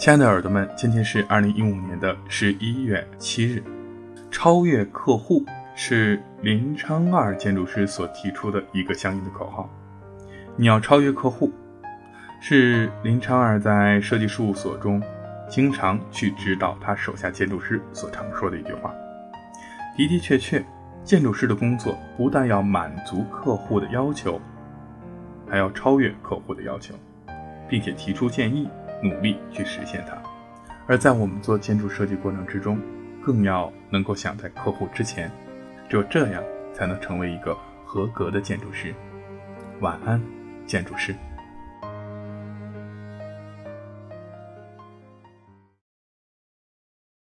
亲爱的耳朵们，今天是二零一五年的十一月七日。超越客户是林昌二建筑师所提出的一个相应的口号。你要超越客户，是林昌二在设计事务所中经常去指导他手下建筑师所常说的一句话。的的确确，建筑师的工作不但要满足客户的要求，还要超越客户的要求，并且提出建议。努力去实现它，而在我们做建筑设计过程之中，更要能够想在客户之前，只有这样才能成为一个合格的建筑师。晚安，建筑师。